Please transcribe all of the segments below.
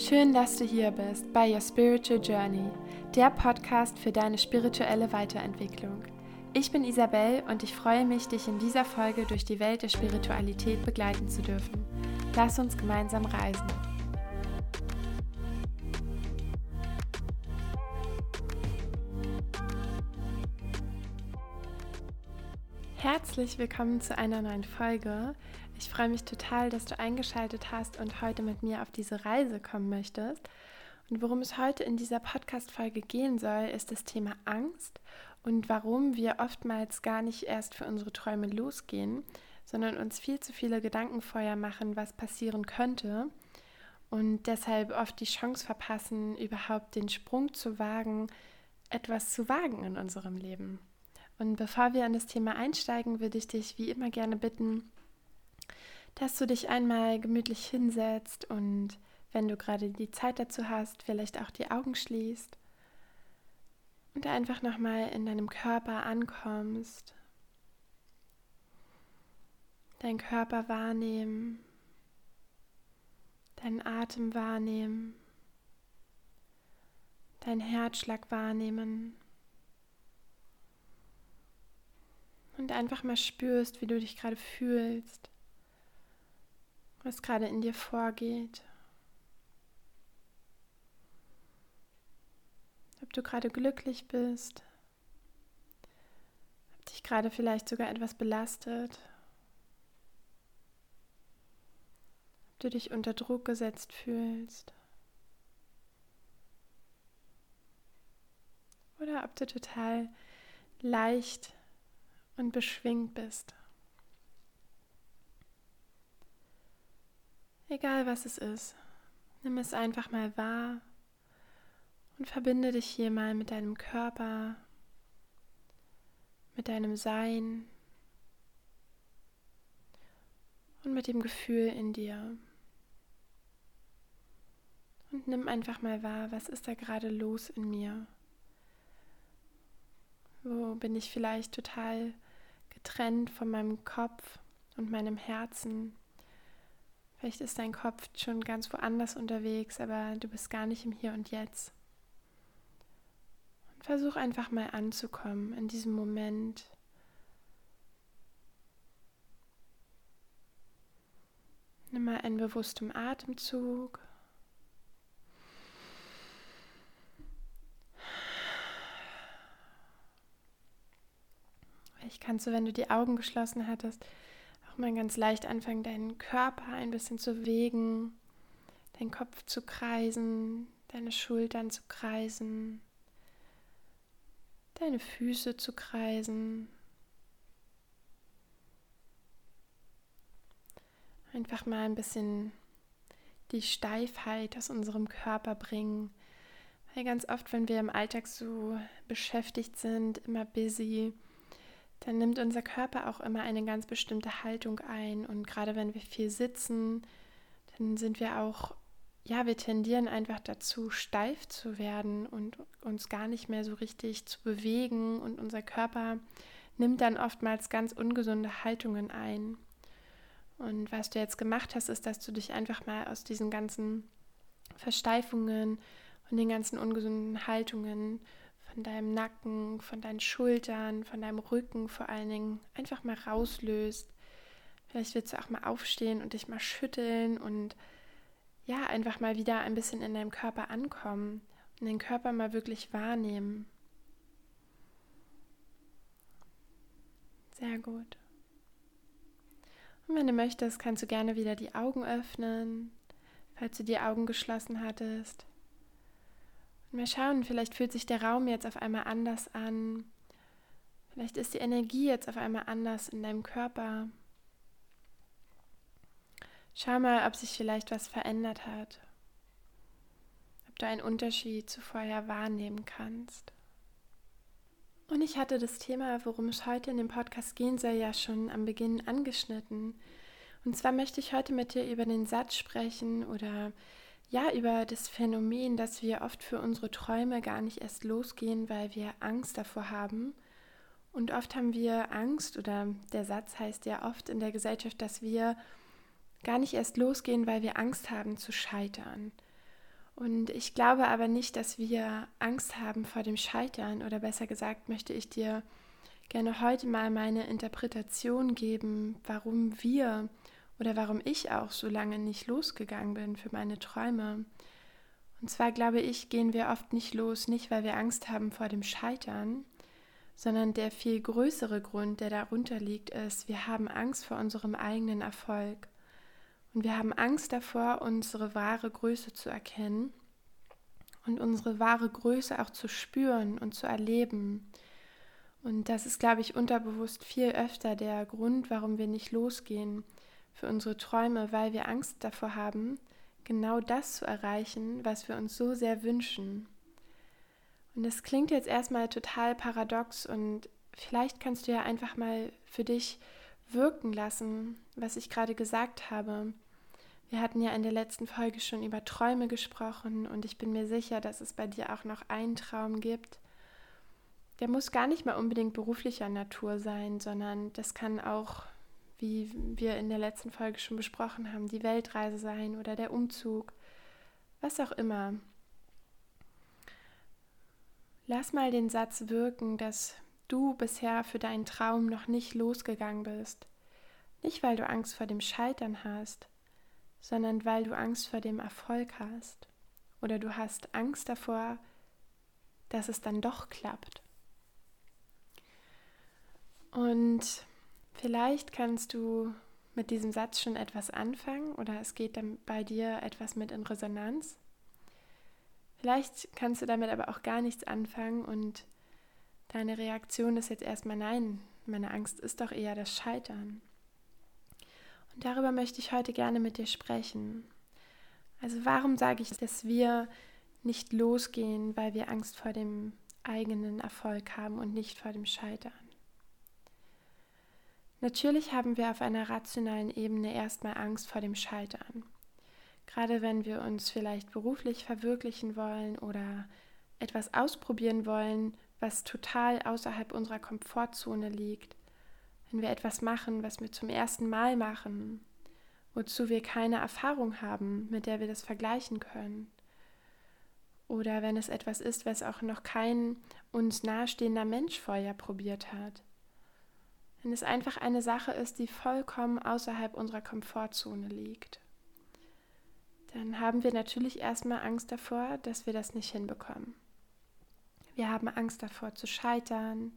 Schön, dass du hier bist bei Your Spiritual Journey, der Podcast für deine spirituelle Weiterentwicklung. Ich bin Isabel und ich freue mich, dich in dieser Folge durch die Welt der Spiritualität begleiten zu dürfen. Lass uns gemeinsam reisen. Herzlich willkommen zu einer neuen Folge. Ich freue mich total, dass du eingeschaltet hast und heute mit mir auf diese Reise kommen möchtest. Und worum es heute in dieser Podcast-Folge gehen soll, ist das Thema Angst und warum wir oftmals gar nicht erst für unsere Träume losgehen, sondern uns viel zu viele Gedanken vorher machen, was passieren könnte und deshalb oft die Chance verpassen, überhaupt den Sprung zu wagen, etwas zu wagen in unserem Leben. Und bevor wir an das Thema einsteigen, würde ich dich wie immer gerne bitten, dass du dich einmal gemütlich hinsetzt und wenn du gerade die Zeit dazu hast, vielleicht auch die Augen schließt und einfach nochmal in deinem Körper ankommst. Dein Körper wahrnehmen, deinen Atem wahrnehmen, deinen Herzschlag wahrnehmen und einfach mal spürst, wie du dich gerade fühlst was gerade in dir vorgeht. Ob du gerade glücklich bist, ob dich gerade vielleicht sogar etwas belastet, ob du dich unter Druck gesetzt fühlst. Oder ob du total leicht und beschwingt bist. Egal was es ist, nimm es einfach mal wahr und verbinde dich hier mal mit deinem Körper, mit deinem Sein und mit dem Gefühl in dir. Und nimm einfach mal wahr, was ist da gerade los in mir? Wo bin ich vielleicht total getrennt von meinem Kopf und meinem Herzen? Vielleicht ist dein Kopf schon ganz woanders unterwegs, aber du bist gar nicht im Hier und Jetzt. Und versuch einfach mal anzukommen in diesem Moment. Nimm mal einen bewussten Atemzug. Vielleicht kannst du, wenn du die Augen geschlossen hattest, mal ganz leicht anfangen, deinen Körper ein bisschen zu bewegen, deinen Kopf zu kreisen, deine Schultern zu kreisen, deine Füße zu kreisen. Einfach mal ein bisschen die Steifheit aus unserem Körper bringen. Weil ganz oft, wenn wir im Alltag so beschäftigt sind, immer busy, dann nimmt unser Körper auch immer eine ganz bestimmte Haltung ein. Und gerade wenn wir viel sitzen, dann sind wir auch, ja, wir tendieren einfach dazu, steif zu werden und uns gar nicht mehr so richtig zu bewegen. Und unser Körper nimmt dann oftmals ganz ungesunde Haltungen ein. Und was du jetzt gemacht hast, ist, dass du dich einfach mal aus diesen ganzen Versteifungen und den ganzen ungesunden Haltungen von deinem Nacken, von deinen Schultern, von deinem Rücken vor allen Dingen einfach mal rauslöst. Vielleicht willst du auch mal aufstehen und dich mal schütteln und ja, einfach mal wieder ein bisschen in deinem Körper ankommen und den Körper mal wirklich wahrnehmen. Sehr gut. Und wenn du möchtest, kannst du gerne wieder die Augen öffnen, falls du die Augen geschlossen hattest. Mal schauen, vielleicht fühlt sich der Raum jetzt auf einmal anders an. Vielleicht ist die Energie jetzt auf einmal anders in deinem Körper. Schau mal, ob sich vielleicht was verändert hat. Ob du einen Unterschied zu vorher wahrnehmen kannst. Und ich hatte das Thema, worum es heute in dem Podcast gehen soll, ja schon am Beginn angeschnitten. Und zwar möchte ich heute mit dir über den Satz sprechen oder ja, über das Phänomen, dass wir oft für unsere Träume gar nicht erst losgehen, weil wir Angst davor haben. Und oft haben wir Angst, oder der Satz heißt ja oft in der Gesellschaft, dass wir gar nicht erst losgehen, weil wir Angst haben zu scheitern. Und ich glaube aber nicht, dass wir Angst haben vor dem Scheitern oder besser gesagt möchte ich dir gerne heute mal meine Interpretation geben, warum wir oder warum ich auch so lange nicht losgegangen bin für meine Träume. Und zwar glaube ich, gehen wir oft nicht los, nicht weil wir Angst haben vor dem Scheitern, sondern der viel größere Grund, der darunter liegt, ist, wir haben Angst vor unserem eigenen Erfolg. Und wir haben Angst davor, unsere wahre Größe zu erkennen und unsere wahre Größe auch zu spüren und zu erleben. Und das ist, glaube ich, unterbewusst viel öfter der Grund, warum wir nicht losgehen für unsere Träume, weil wir Angst davor haben, genau das zu erreichen, was wir uns so sehr wünschen. Und das klingt jetzt erstmal total paradox und vielleicht kannst du ja einfach mal für dich wirken lassen, was ich gerade gesagt habe. Wir hatten ja in der letzten Folge schon über Träume gesprochen und ich bin mir sicher, dass es bei dir auch noch einen Traum gibt. Der muss gar nicht mal unbedingt beruflicher Natur sein, sondern das kann auch, wie wir in der letzten Folge schon besprochen haben, die Weltreise sein oder der Umzug, was auch immer. Lass mal den Satz wirken, dass du bisher für deinen Traum noch nicht losgegangen bist. Nicht, weil du Angst vor dem Scheitern hast, sondern weil du Angst vor dem Erfolg hast. Oder du hast Angst davor, dass es dann doch klappt. Und vielleicht kannst du mit diesem Satz schon etwas anfangen oder es geht dann bei dir etwas mit in Resonanz. Vielleicht kannst du damit aber auch gar nichts anfangen und deine Reaktion ist jetzt erstmal nein, meine Angst ist doch eher das Scheitern. Und darüber möchte ich heute gerne mit dir sprechen. Also warum sage ich, dass wir nicht losgehen, weil wir Angst vor dem eigenen Erfolg haben und nicht vor dem Scheitern? Natürlich haben wir auf einer rationalen Ebene erstmal Angst vor dem Scheitern. Gerade wenn wir uns vielleicht beruflich verwirklichen wollen oder etwas ausprobieren wollen, was total außerhalb unserer Komfortzone liegt. Wenn wir etwas machen, was wir zum ersten Mal machen, wozu wir keine Erfahrung haben, mit der wir das vergleichen können. Oder wenn es etwas ist, was auch noch kein uns nahestehender Mensch vorher probiert hat. Wenn es einfach eine Sache ist, die vollkommen außerhalb unserer Komfortzone liegt dann haben wir natürlich erstmal Angst davor, dass wir das nicht hinbekommen. Wir haben Angst davor zu scheitern.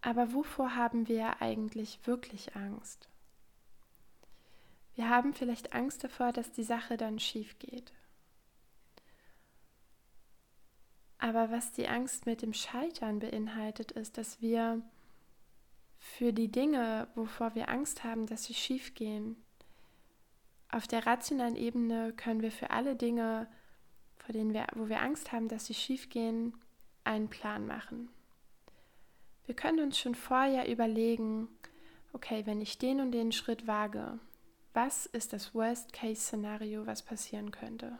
Aber wovor haben wir eigentlich wirklich Angst? Wir haben vielleicht Angst davor, dass die Sache dann schief geht. Aber was die Angst mit dem Scheitern beinhaltet, ist, dass wir für die Dinge, wovor wir Angst haben, dass sie schief gehen, auf der rationalen Ebene können wir für alle Dinge, vor denen wir, wo wir Angst haben, dass sie schiefgehen, einen Plan machen. Wir können uns schon vorher überlegen, okay, wenn ich den und den Schritt wage, was ist das Worst-Case-Szenario, was passieren könnte?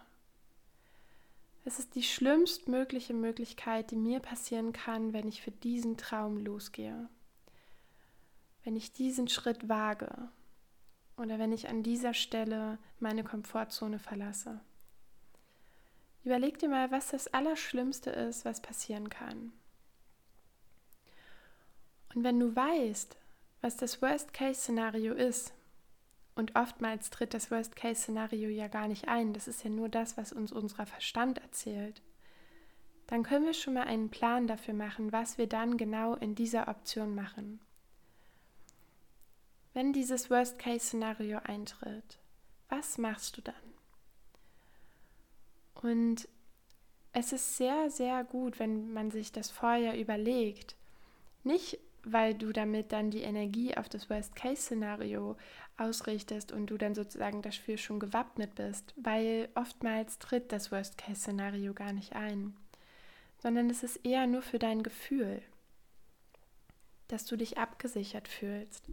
Es ist die schlimmstmögliche Möglichkeit, die mir passieren kann, wenn ich für diesen Traum losgehe. Wenn ich diesen Schritt wage, oder wenn ich an dieser Stelle meine Komfortzone verlasse. Überleg dir mal, was das Allerschlimmste ist, was passieren kann. Und wenn du weißt, was das Worst-Case-Szenario ist, und oftmals tritt das Worst-Case-Szenario ja gar nicht ein, das ist ja nur das, was uns unser Verstand erzählt, dann können wir schon mal einen Plan dafür machen, was wir dann genau in dieser Option machen wenn dieses Worst-Case-Szenario eintritt, was machst du dann? Und es ist sehr, sehr gut, wenn man sich das vorher überlegt. Nicht, weil du damit dann die Energie auf das Worst-Case-Szenario ausrichtest und du dann sozusagen dafür schon gewappnet bist, weil oftmals tritt das Worst-Case-Szenario gar nicht ein, sondern es ist eher nur für dein Gefühl, dass du dich abgesichert fühlst.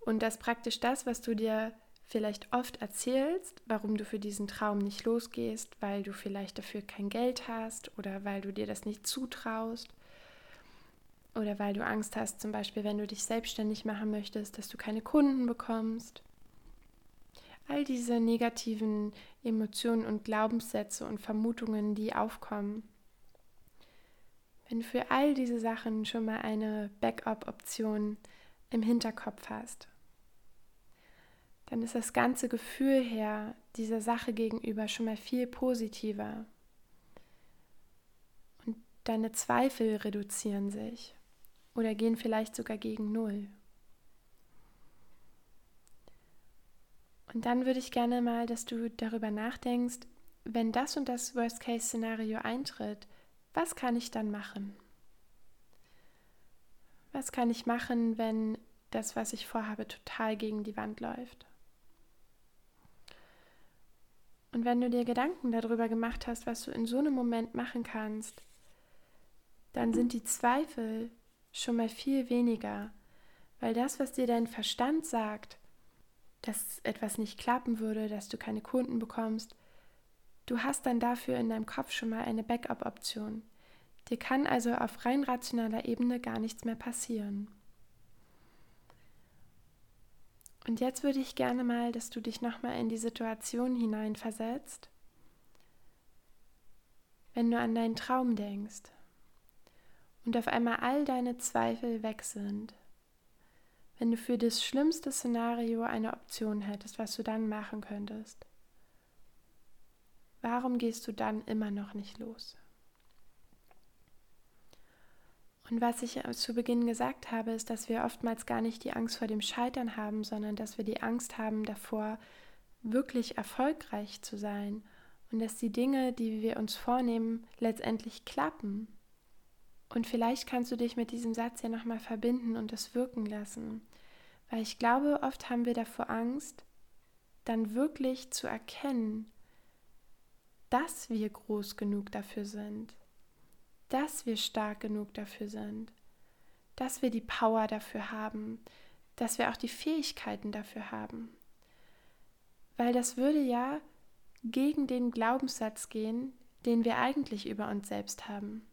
Und dass praktisch das, was du dir vielleicht oft erzählst, warum du für diesen Traum nicht losgehst, weil du vielleicht dafür kein Geld hast oder weil du dir das nicht zutraust oder weil du Angst hast, zum Beispiel, wenn du dich selbstständig machen möchtest, dass du keine Kunden bekommst. all diese negativen Emotionen und Glaubenssätze und Vermutungen, die aufkommen. Wenn du für all diese Sachen schon mal eine Backup-Option im Hinterkopf hast, dann ist das ganze Gefühl her dieser Sache gegenüber schon mal viel positiver. Und deine Zweifel reduzieren sich oder gehen vielleicht sogar gegen Null. Und dann würde ich gerne mal, dass du darüber nachdenkst, wenn das und das Worst-Case-Szenario eintritt, was kann ich dann machen? Was kann ich machen, wenn das, was ich vorhabe, total gegen die Wand läuft? Und wenn du dir Gedanken darüber gemacht hast, was du in so einem Moment machen kannst, dann sind die Zweifel schon mal viel weniger, weil das, was dir dein Verstand sagt, dass etwas nicht klappen würde, dass du keine Kunden bekommst. Du hast dann dafür in deinem Kopf schon mal eine Backup-Option. Dir kann also auf rein rationaler Ebene gar nichts mehr passieren. Und jetzt würde ich gerne mal, dass du dich nochmal in die Situation hineinversetzt, wenn du an deinen Traum denkst und auf einmal all deine Zweifel weg sind wenn du für das schlimmste Szenario eine Option hättest, was du dann machen könntest? Warum gehst du dann immer noch nicht los? Und was ich zu Beginn gesagt habe, ist, dass wir oftmals gar nicht die Angst vor dem Scheitern haben, sondern dass wir die Angst haben davor, wirklich erfolgreich zu sein und dass die Dinge, die wir uns vornehmen, letztendlich klappen. Und vielleicht kannst du dich mit diesem Satz ja nochmal verbinden und es wirken lassen. Weil ich glaube, oft haben wir davor Angst, dann wirklich zu erkennen, dass wir groß genug dafür sind, dass wir stark genug dafür sind, dass wir die Power dafür haben, dass wir auch die Fähigkeiten dafür haben. Weil das würde ja gegen den Glaubenssatz gehen, den wir eigentlich über uns selbst haben.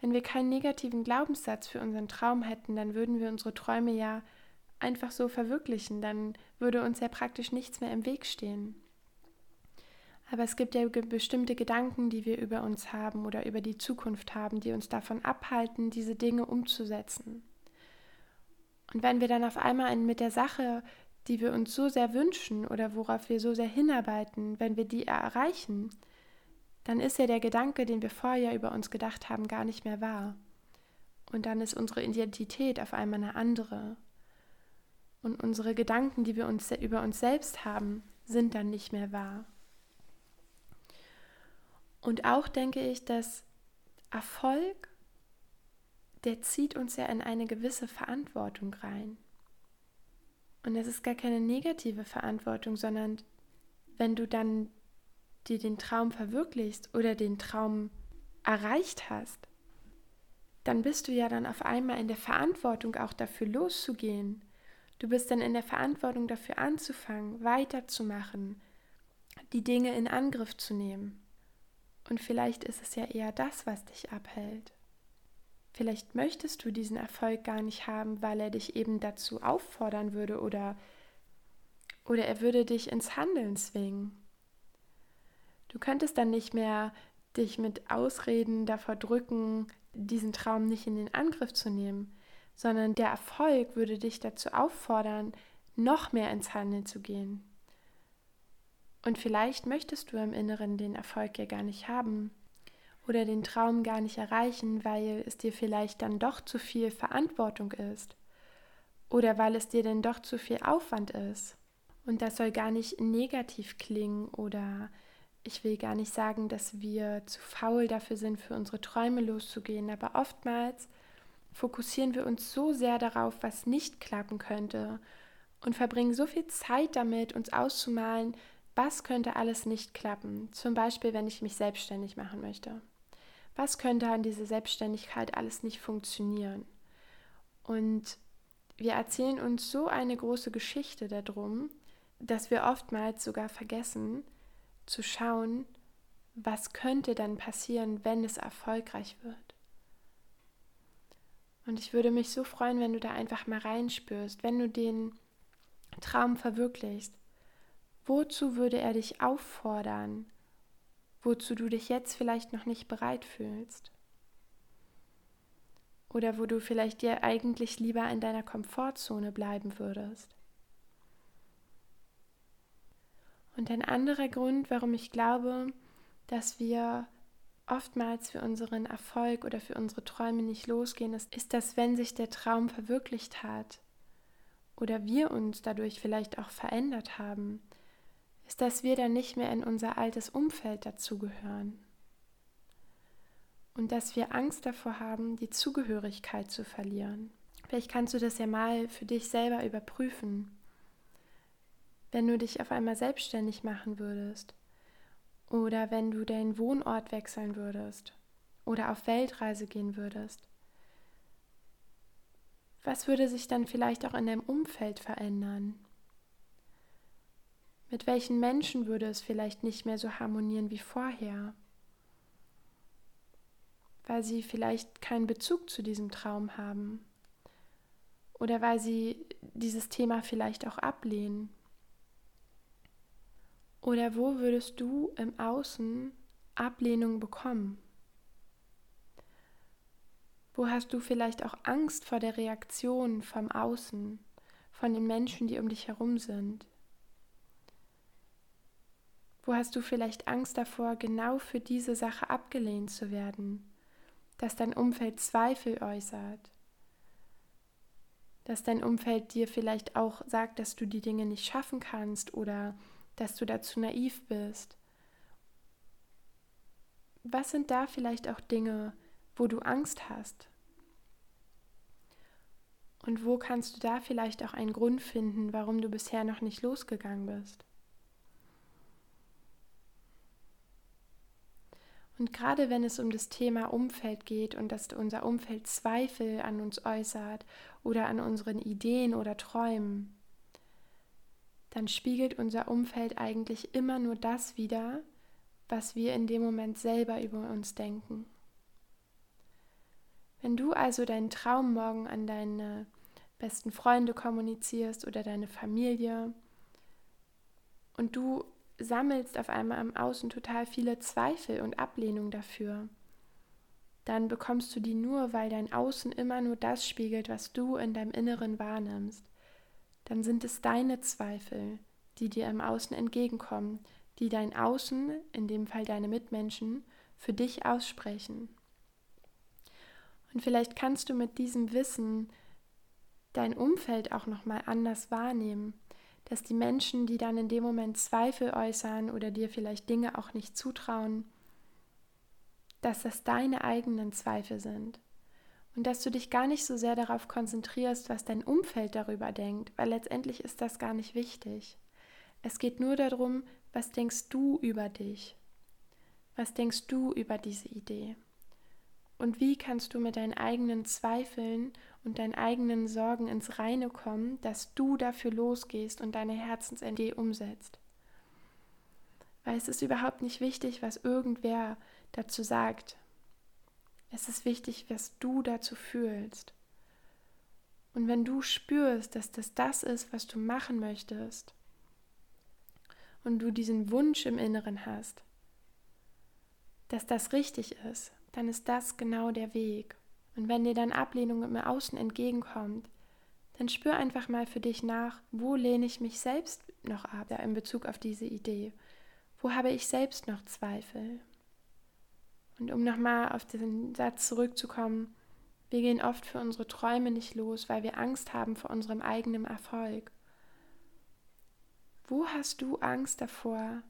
Wenn wir keinen negativen Glaubenssatz für unseren Traum hätten, dann würden wir unsere Träume ja einfach so verwirklichen, dann würde uns ja praktisch nichts mehr im Weg stehen. Aber es gibt ja bestimmte Gedanken, die wir über uns haben oder über die Zukunft haben, die uns davon abhalten, diese Dinge umzusetzen. Und wenn wir dann auf einmal mit der Sache, die wir uns so sehr wünschen oder worauf wir so sehr hinarbeiten, wenn wir die erreichen, dann ist ja der Gedanke, den wir vorher über uns gedacht haben, gar nicht mehr wahr. Und dann ist unsere Identität auf einmal eine andere. Und unsere Gedanken, die wir uns über uns selbst haben, sind dann nicht mehr wahr. Und auch denke ich, dass Erfolg, der zieht uns ja in eine gewisse Verantwortung rein. Und das ist gar keine negative Verantwortung, sondern wenn du dann dir den Traum verwirklichst oder den Traum erreicht hast, dann bist du ja dann auf einmal in der Verantwortung auch dafür loszugehen. Du bist dann in der Verantwortung dafür anzufangen, weiterzumachen, die Dinge in Angriff zu nehmen. Und vielleicht ist es ja eher das, was dich abhält. Vielleicht möchtest du diesen Erfolg gar nicht haben, weil er dich eben dazu auffordern würde oder, oder er würde dich ins Handeln zwingen. Du könntest dann nicht mehr dich mit Ausreden davor drücken, diesen Traum nicht in den Angriff zu nehmen, sondern der Erfolg würde dich dazu auffordern, noch mehr ins Handeln zu gehen. Und vielleicht möchtest du im Inneren den Erfolg ja gar nicht haben oder den Traum gar nicht erreichen, weil es dir vielleicht dann doch zu viel Verantwortung ist oder weil es dir dann doch zu viel Aufwand ist. Und das soll gar nicht negativ klingen oder ich will gar nicht sagen, dass wir zu faul dafür sind, für unsere Träume loszugehen, aber oftmals fokussieren wir uns so sehr darauf, was nicht klappen könnte und verbringen so viel Zeit damit, uns auszumalen, was könnte alles nicht klappen. Zum Beispiel, wenn ich mich selbstständig machen möchte. Was könnte an dieser Selbstständigkeit alles nicht funktionieren? Und wir erzählen uns so eine große Geschichte darum, dass wir oftmals sogar vergessen, zu schauen, was könnte dann passieren, wenn es erfolgreich wird. Und ich würde mich so freuen, wenn du da einfach mal reinspürst, wenn du den Traum verwirklichst. Wozu würde er dich auffordern, wozu du dich jetzt vielleicht noch nicht bereit fühlst? Oder wo du vielleicht dir eigentlich lieber in deiner Komfortzone bleiben würdest? Und ein anderer Grund, warum ich glaube, dass wir oftmals für unseren Erfolg oder für unsere Träume nicht losgehen, ist, ist, dass wenn sich der Traum verwirklicht hat oder wir uns dadurch vielleicht auch verändert haben, ist, dass wir dann nicht mehr in unser altes Umfeld dazugehören. Und dass wir Angst davor haben, die Zugehörigkeit zu verlieren. Vielleicht kannst du das ja mal für dich selber überprüfen. Wenn du dich auf einmal selbstständig machen würdest oder wenn du deinen Wohnort wechseln würdest oder auf Weltreise gehen würdest, was würde sich dann vielleicht auch in deinem Umfeld verändern? Mit welchen Menschen würde es vielleicht nicht mehr so harmonieren wie vorher? Weil sie vielleicht keinen Bezug zu diesem Traum haben. Oder weil sie dieses Thema vielleicht auch ablehnen. Oder wo würdest du im Außen Ablehnung bekommen? Wo hast du vielleicht auch Angst vor der Reaktion vom Außen, von den Menschen, die um dich herum sind? Wo hast du vielleicht Angst davor, genau für diese Sache abgelehnt zu werden? Dass dein Umfeld Zweifel äußert? Dass dein Umfeld dir vielleicht auch sagt, dass du die Dinge nicht schaffen kannst oder dass du dazu naiv bist? Was sind da vielleicht auch Dinge, wo du Angst hast? Und wo kannst du da vielleicht auch einen Grund finden, warum du bisher noch nicht losgegangen bist? Und gerade wenn es um das Thema Umfeld geht und dass unser Umfeld Zweifel an uns äußert oder an unseren Ideen oder Träumen, dann spiegelt unser Umfeld eigentlich immer nur das wider, was wir in dem Moment selber über uns denken. Wenn du also deinen Traum morgen an deine besten Freunde kommunizierst oder deine Familie und du sammelst auf einmal im Außen total viele Zweifel und Ablehnung dafür, dann bekommst du die nur, weil dein Außen immer nur das spiegelt, was du in deinem Inneren wahrnimmst. Dann sind es deine Zweifel, die dir im Außen entgegenkommen, die dein Außen, in dem Fall deine Mitmenschen, für dich aussprechen. Und vielleicht kannst du mit diesem Wissen dein Umfeld auch noch mal anders wahrnehmen dass die Menschen, die dann in dem Moment Zweifel äußern oder dir vielleicht Dinge auch nicht zutrauen, dass das deine eigenen Zweifel sind und dass du dich gar nicht so sehr darauf konzentrierst, was dein Umfeld darüber denkt, weil letztendlich ist das gar nicht wichtig. Es geht nur darum, was denkst du über dich? Was denkst du über diese Idee? Und wie kannst du mit deinen eigenen Zweifeln und deinen eigenen Sorgen ins Reine kommen, dass du dafür losgehst und deine Herzensidee umsetzt? Weil es ist überhaupt nicht wichtig, was irgendwer dazu sagt. Es ist wichtig, was du dazu fühlst. Und wenn du spürst, dass das das ist, was du machen möchtest, und du diesen Wunsch im Inneren hast, dass das richtig ist, dann ist das genau der Weg. Und wenn dir dann Ablehnung im Außen entgegenkommt, dann spür einfach mal für dich nach, wo lehne ich mich selbst noch ab in Bezug auf diese Idee? Wo habe ich selbst noch Zweifel? Und um nochmal auf diesen Satz zurückzukommen, wir gehen oft für unsere Träume nicht los, weil wir Angst haben vor unserem eigenen Erfolg. Wo hast du Angst davor,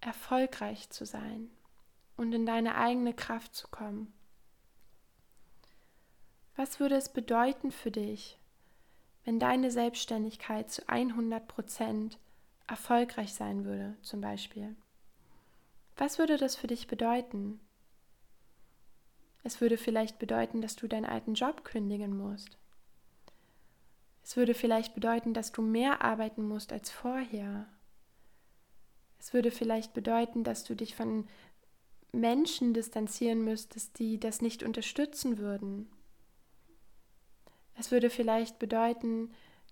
erfolgreich zu sein? und in deine eigene Kraft zu kommen. Was würde es bedeuten für dich, wenn deine Selbstständigkeit zu 100 Prozent erfolgreich sein würde, zum Beispiel? Was würde das für dich bedeuten? Es würde vielleicht bedeuten, dass du deinen alten Job kündigen musst. Es würde vielleicht bedeuten, dass du mehr arbeiten musst als vorher. Es würde vielleicht bedeuten, dass du dich von Menschen distanzieren müsstest, die das nicht unterstützen würden. Es würde vielleicht bedeuten,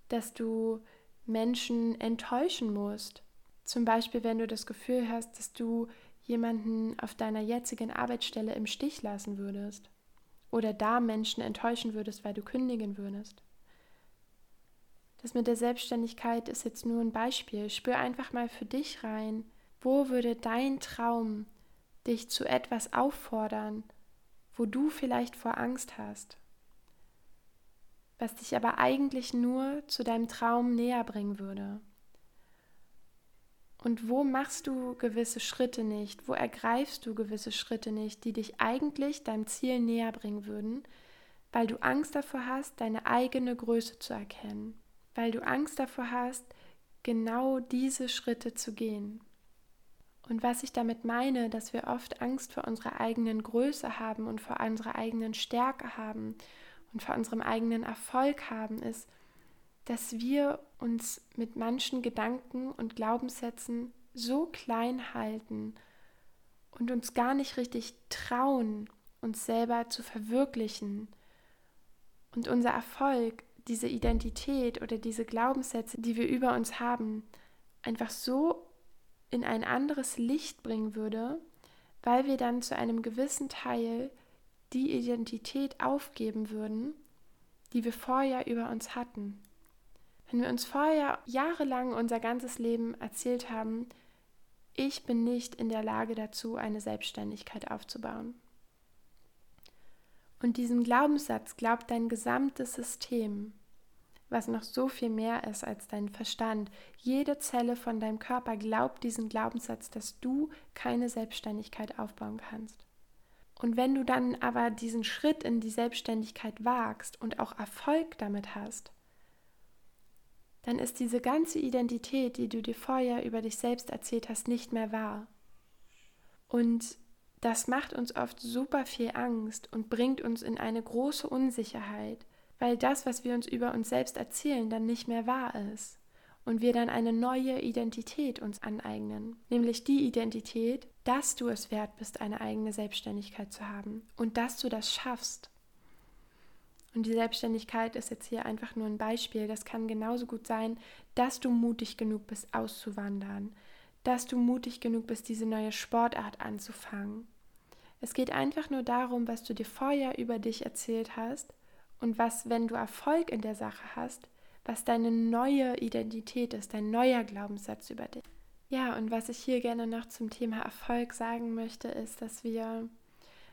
dass du Menschen enttäuschen musst, Zum Beispiel, wenn du das Gefühl hast, dass du jemanden auf deiner jetzigen Arbeitsstelle im Stich lassen würdest oder da Menschen enttäuschen würdest, weil du kündigen würdest. Das mit der Selbstständigkeit ist jetzt nur ein Beispiel. Spür einfach mal für dich rein, wo würde dein Traum dich zu etwas auffordern, wo du vielleicht vor Angst hast, was dich aber eigentlich nur zu deinem Traum näher bringen würde. Und wo machst du gewisse Schritte nicht? Wo ergreifst du gewisse Schritte nicht, die dich eigentlich deinem Ziel näher bringen würden, weil du Angst davor hast, deine eigene Größe zu erkennen, weil du Angst davor hast, genau diese Schritte zu gehen. Und was ich damit meine, dass wir oft Angst vor unserer eigenen Größe haben und vor unserer eigenen Stärke haben und vor unserem eigenen Erfolg haben, ist, dass wir uns mit manchen Gedanken und Glaubenssätzen so klein halten und uns gar nicht richtig trauen, uns selber zu verwirklichen. Und unser Erfolg, diese Identität oder diese Glaubenssätze, die wir über uns haben, einfach so in ein anderes Licht bringen würde, weil wir dann zu einem gewissen Teil die Identität aufgeben würden, die wir vorher über uns hatten. Wenn wir uns vorher jahrelang unser ganzes Leben erzählt haben, ich bin nicht in der Lage dazu, eine Selbstständigkeit aufzubauen. Und diesen Glaubenssatz glaubt dein gesamtes System, was noch so viel mehr ist als dein Verstand. Jede Zelle von deinem Körper glaubt diesen Glaubenssatz, dass du keine Selbstständigkeit aufbauen kannst. Und wenn du dann aber diesen Schritt in die Selbstständigkeit wagst und auch Erfolg damit hast, dann ist diese ganze Identität, die du dir vorher über dich selbst erzählt hast, nicht mehr wahr. Und das macht uns oft super viel Angst und bringt uns in eine große Unsicherheit, weil das, was wir uns über uns selbst erzählen, dann nicht mehr wahr ist und wir dann eine neue Identität uns aneignen, nämlich die Identität, dass du es wert bist, eine eigene Selbstständigkeit zu haben und dass du das schaffst und die Selbstständigkeit ist jetzt hier einfach nur ein Beispiel. Das kann genauso gut sein, dass du mutig genug bist, auszuwandern, dass du mutig genug bist, diese neue Sportart anzufangen. Es geht einfach nur darum, was du dir vorher über dich erzählt hast und was, wenn du Erfolg in der Sache hast, was deine neue Identität ist, dein neuer Glaubenssatz über dich. Ja, und was ich hier gerne noch zum Thema Erfolg sagen möchte, ist, dass wir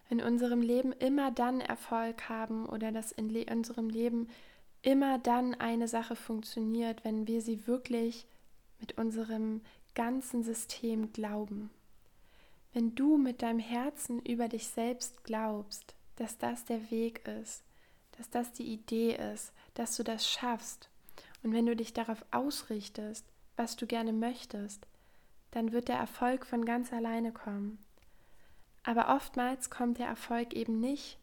in unserem Leben immer dann Erfolg haben oder dass in le unserem Leben immer dann eine Sache funktioniert, wenn wir sie wirklich mit unserem ganzen System glauben. Wenn du mit deinem Herzen über dich selbst glaubst, dass das der Weg ist, dass das die Idee ist, dass du das schaffst, und wenn du dich darauf ausrichtest, was du gerne möchtest, dann wird der Erfolg von ganz alleine kommen. Aber oftmals kommt der Erfolg eben nicht,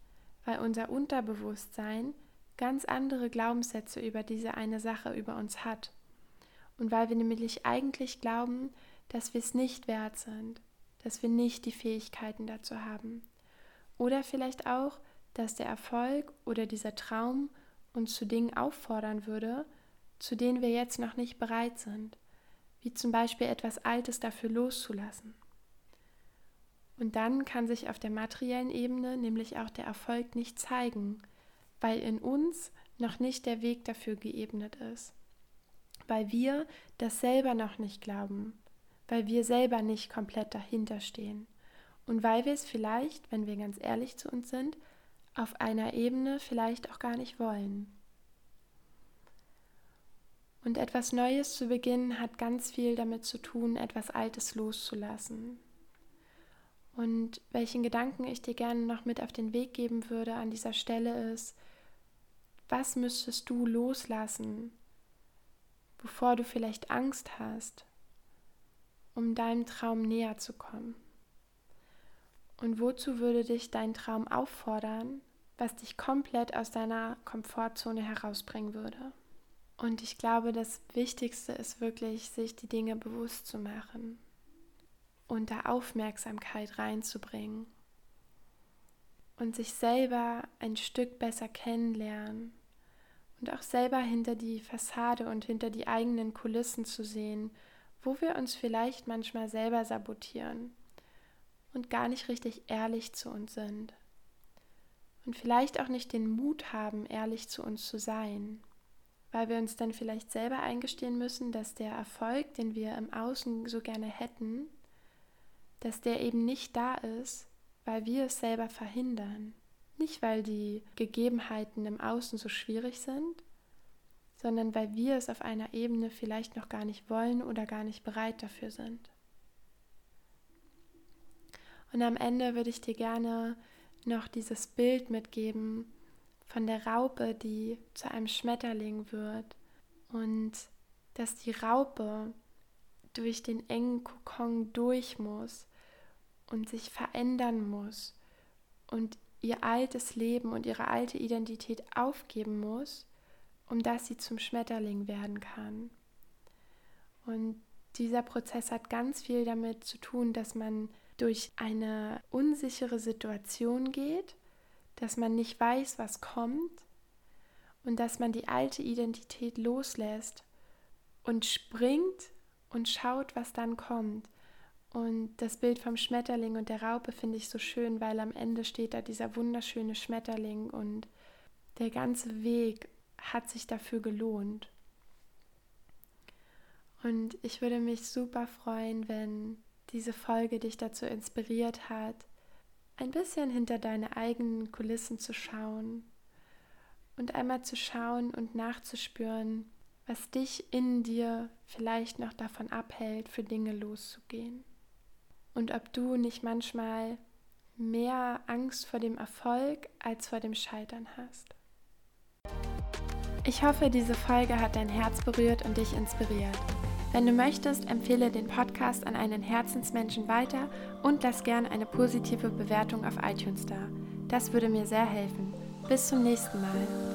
weil unser Unterbewusstsein ganz andere Glaubenssätze über diese eine Sache über uns hat. Und weil wir nämlich eigentlich glauben, dass wir es nicht wert sind, dass wir nicht die Fähigkeiten dazu haben. Oder vielleicht auch, dass der Erfolg oder dieser Traum uns zu Dingen auffordern würde, zu denen wir jetzt noch nicht bereit sind, wie zum Beispiel etwas Altes dafür loszulassen. Und dann kann sich auf der materiellen Ebene nämlich auch der Erfolg nicht zeigen, weil in uns noch nicht der Weg dafür geebnet ist, weil wir das selber noch nicht glauben, weil wir selber nicht komplett dahinter stehen. Und weil wir es vielleicht, wenn wir ganz ehrlich zu uns sind, auf einer Ebene vielleicht auch gar nicht wollen. Und etwas Neues zu beginnen hat ganz viel damit zu tun, etwas Altes loszulassen, und welchen Gedanken ich dir gerne noch mit auf den Weg geben würde an dieser Stelle ist, was müsstest du loslassen, bevor du vielleicht Angst hast, um deinem Traum näher zu kommen? Und wozu würde dich dein Traum auffordern, was dich komplett aus deiner Komfortzone herausbringen würde? Und ich glaube, das Wichtigste ist wirklich, sich die Dinge bewusst zu machen und da Aufmerksamkeit reinzubringen und sich selber ein Stück besser kennenlernen und auch selber hinter die Fassade und hinter die eigenen Kulissen zu sehen, wo wir uns vielleicht manchmal selber sabotieren und gar nicht richtig ehrlich zu uns sind. Und vielleicht auch nicht den Mut haben, ehrlich zu uns zu sein, weil wir uns dann vielleicht selber eingestehen müssen, dass der Erfolg, den wir im Außen so gerne hätten, dass der eben nicht da ist, weil wir es selber verhindern. Nicht, weil die Gegebenheiten im Außen so schwierig sind, sondern weil wir es auf einer Ebene vielleicht noch gar nicht wollen oder gar nicht bereit dafür sind. Und am Ende würde ich dir gerne noch dieses Bild mitgeben von der Raupe, die zu einem Schmetterling wird und dass die Raupe durch den engen Kokon durch muss und sich verändern muss und ihr altes Leben und ihre alte Identität aufgeben muss, um dass sie zum Schmetterling werden kann. Und dieser Prozess hat ganz viel damit zu tun, dass man durch eine unsichere Situation geht, dass man nicht weiß, was kommt und dass man die alte Identität loslässt und springt und schaut, was dann kommt. Und das Bild vom Schmetterling und der Raupe finde ich so schön, weil am Ende steht da dieser wunderschöne Schmetterling und der ganze Weg hat sich dafür gelohnt. Und ich würde mich super freuen, wenn diese Folge dich dazu inspiriert hat, ein bisschen hinter deine eigenen Kulissen zu schauen und einmal zu schauen und nachzuspüren, was dich in dir vielleicht noch davon abhält, für Dinge loszugehen und ob du nicht manchmal mehr Angst vor dem Erfolg als vor dem Scheitern hast. Ich hoffe, diese Folge hat dein Herz berührt und dich inspiriert. Wenn du möchtest, empfehle den Podcast an einen Herzensmenschen weiter und lass gern eine positive Bewertung auf iTunes da. Das würde mir sehr helfen. Bis zum nächsten Mal.